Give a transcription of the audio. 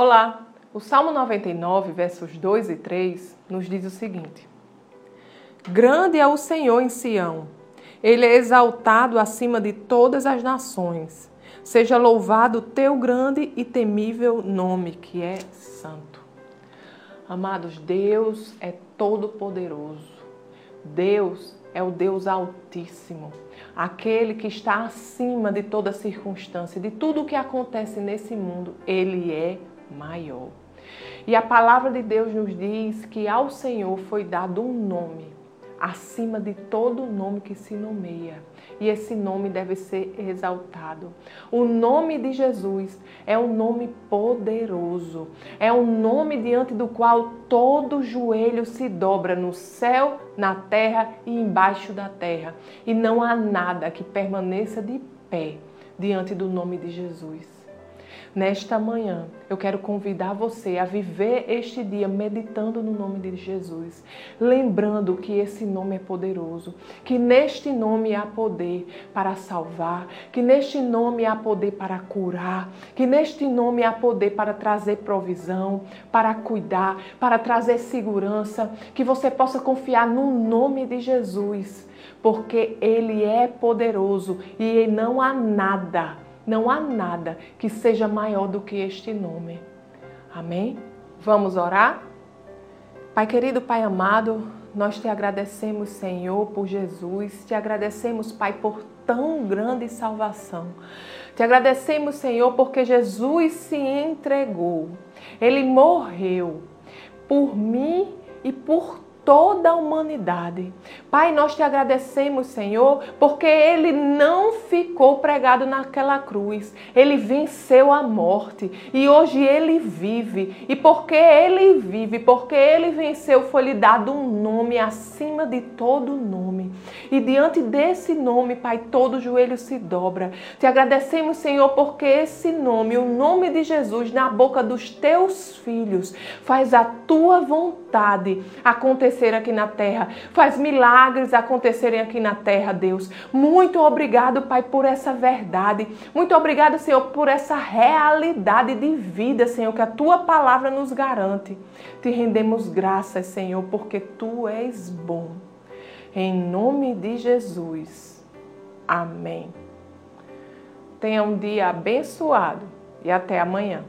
Olá! O Salmo 99, versos 2 e 3, nos diz o seguinte: Grande é o Senhor em Sião, ele é exaltado acima de todas as nações. Seja louvado o teu grande e temível nome, que é santo. Amados, Deus é todo-poderoso. Deus é o Deus Altíssimo, aquele que está acima de toda circunstância, de tudo o que acontece nesse mundo. Ele é maior. E a palavra de Deus nos diz que ao Senhor foi dado um nome acima de todo nome que se nomeia. E esse nome deve ser exaltado. O nome de Jesus é um nome poderoso. É um nome diante do qual todo joelho se dobra no céu, na terra e embaixo da terra. E não há nada que permaneça de pé diante do nome de Jesus. Nesta manhã, eu quero convidar você a viver este dia meditando no nome de Jesus, lembrando que esse nome é poderoso, que neste nome há poder para salvar, que neste nome há poder para curar, que neste nome há poder para trazer provisão, para cuidar, para trazer segurança, que você possa confiar no nome de Jesus, porque ele é poderoso e não há nada não há nada que seja maior do que este nome. Amém? Vamos orar? Pai querido, Pai amado, nós te agradecemos, Senhor, por Jesus. Te agradecemos, Pai, por tão grande salvação. Te agradecemos, Senhor, porque Jesus se entregou. Ele morreu por mim e por toda a humanidade. Pai, nós te agradecemos, Senhor, porque ele não ficou pregado naquela cruz. Ele venceu a morte e hoje ele vive. E porque ele vive, porque ele venceu, foi-lhe dado um nome acima de todo nome. E diante desse nome, Pai, todo joelho se dobra. Te agradecemos, Senhor, porque esse nome, o nome de Jesus, na boca dos teus filhos, faz a tua vontade acontecer aqui na terra. Faz milagres acontecerem aqui na terra, Deus. Muito obrigado, Pai, por essa verdade. Muito obrigado, Senhor, por essa realidade de vida, Senhor, que a tua palavra nos garante. Te rendemos graças, Senhor, porque tu és bom. Em nome de Jesus. Amém. Tenha um dia abençoado e até amanhã.